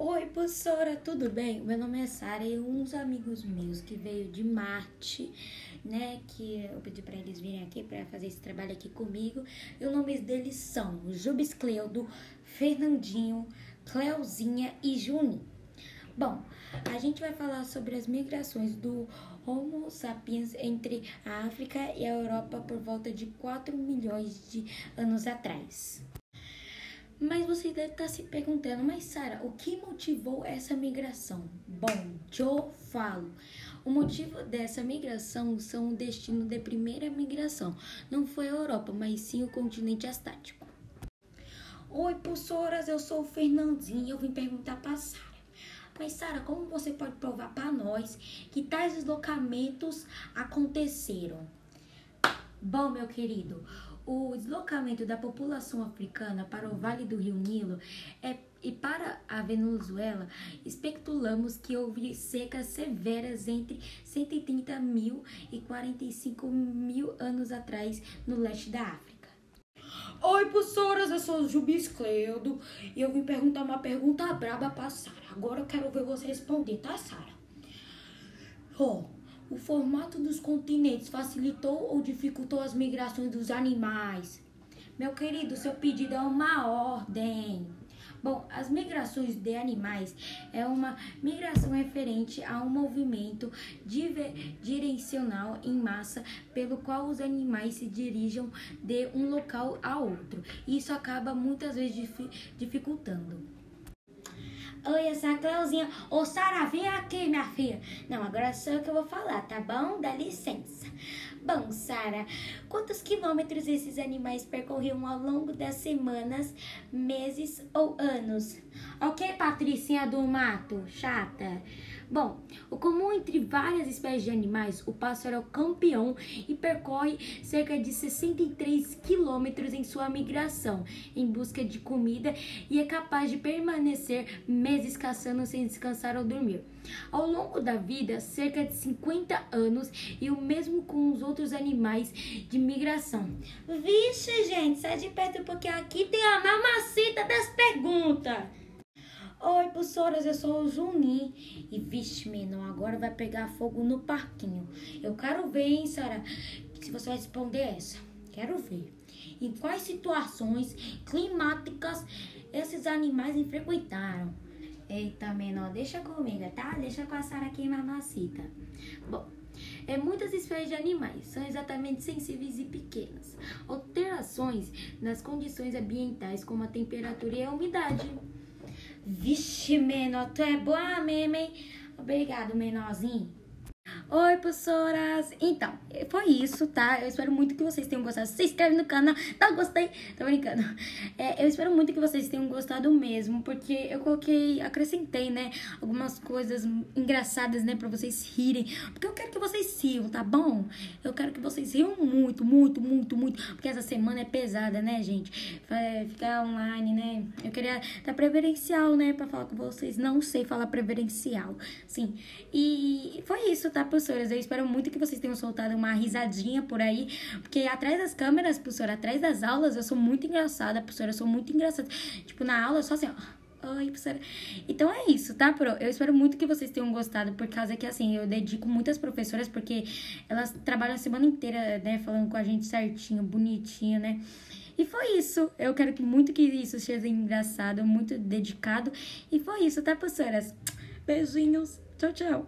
Oi, professora, tudo bem? Meu nome é Sara e uns amigos meus que veio de Marte, né, que eu pedi para eles virem aqui para fazer esse trabalho aqui comigo. E os nomes deles são Jubes Cleudo, Fernandinho, Cleuzinha e Juninho. Bom, a gente vai falar sobre as migrações do Homo sapiens entre a África e a Europa por volta de 4 milhões de anos atrás. Mas você deve estar se perguntando, mas Sara, o que motivou essa migração? Bom, eu falo. O motivo dessa migração são o destino da primeira migração. Não foi a Europa, mas sim o continente astático. Oi, professoras, eu sou o Fernandinho e eu vim perguntar para Sara. Mas Sara, como você pode provar para nós que tais deslocamentos aconteceram? Bom, meu querido, o deslocamento da população africana para o Vale do Rio Nilo é, e para a Venezuela, especulamos que houve secas severas entre 130 mil e 45 mil anos atrás no leste da África. Oi, professoras, eu sou o Jubis Cleudo e eu vim perguntar uma pergunta braba para Sara. Agora eu quero ver você responder, tá, Sara? Oh, o formato dos continentes facilitou ou dificultou as migrações dos animais? Meu querido, seu pedido é uma ordem. Bom, as migrações de animais é uma migração referente a um movimento direcional em massa pelo qual os animais se dirigem de um local a outro. Isso acaba muitas vezes dificultando. Oi, essa é a Cleuzinha. Ô, Sara, vem aqui, minha filha. Não, agora sou eu que eu vou falar, tá bom? Dá licença. Bom, Sara, quantos quilômetros esses animais percorriam ao longo das semanas, meses ou anos? Ok, Patricinha do mato? Chata. Bom, o comum entre várias espécies de animais, o pássaro é o campeão e percorre cerca de 63 quilômetros em sua migração em busca de comida e é capaz de permanecer caçando sem descansar ou dormir. Ao longo da vida, cerca de 50 anos e o mesmo com os outros animais de migração. Vixe, gente, sai de perto porque aqui tem a mamacita das perguntas. Oi, professoras, eu sou o Juninho. E vixe, menino, agora vai pegar fogo no parquinho. Eu quero ver, hein, Sara, se você vai responder essa. Quero ver. Em quais situações climáticas esses animais frequentaram? Eita, menor, deixa comigo, tá? Deixa com a Sara aqui, mamacita. Bom, é, muitas espécies de animais são exatamente sensíveis e pequenas. Alterações nas condições ambientais, como a temperatura e a umidade. Vixe, menor, tu é boa mesmo, hein? Obrigado, menorzinho. Oi, professoras! Então, foi isso, tá? Eu espero muito que vocês tenham gostado. Se inscreve no canal, não gostei, tô brincando. É, eu espero muito que vocês tenham gostado mesmo, porque eu coloquei, acrescentei, né, algumas coisas engraçadas, né, pra vocês rirem. Porque eu quero que vocês riam, tá bom? Eu quero que vocês riam muito, muito, muito, muito. Porque essa semana é pesada, né, gente? Ficar online, né? Eu queria dar preferencial, né, pra falar com vocês. Não sei falar preferencial, sim. E foi isso, tá, professoras? Eu espero muito que vocês tenham soltado uma risadinha por aí, porque atrás das câmeras, professora, atrás das aulas, eu sou muito engraçada, professora, eu sou muito engraçada. Tipo, na aula, eu sou assim, ó. Oi, professora. Então é isso, tá, pro? Eu espero muito que vocês tenham gostado, por causa que, assim, eu dedico muitas professoras, porque elas trabalham a semana inteira, né, falando com a gente certinho, bonitinho, né? E foi isso. Eu quero que muito que isso seja engraçado, muito dedicado. E foi isso, tá, professoras? Beijinhos. Tchau, tchau.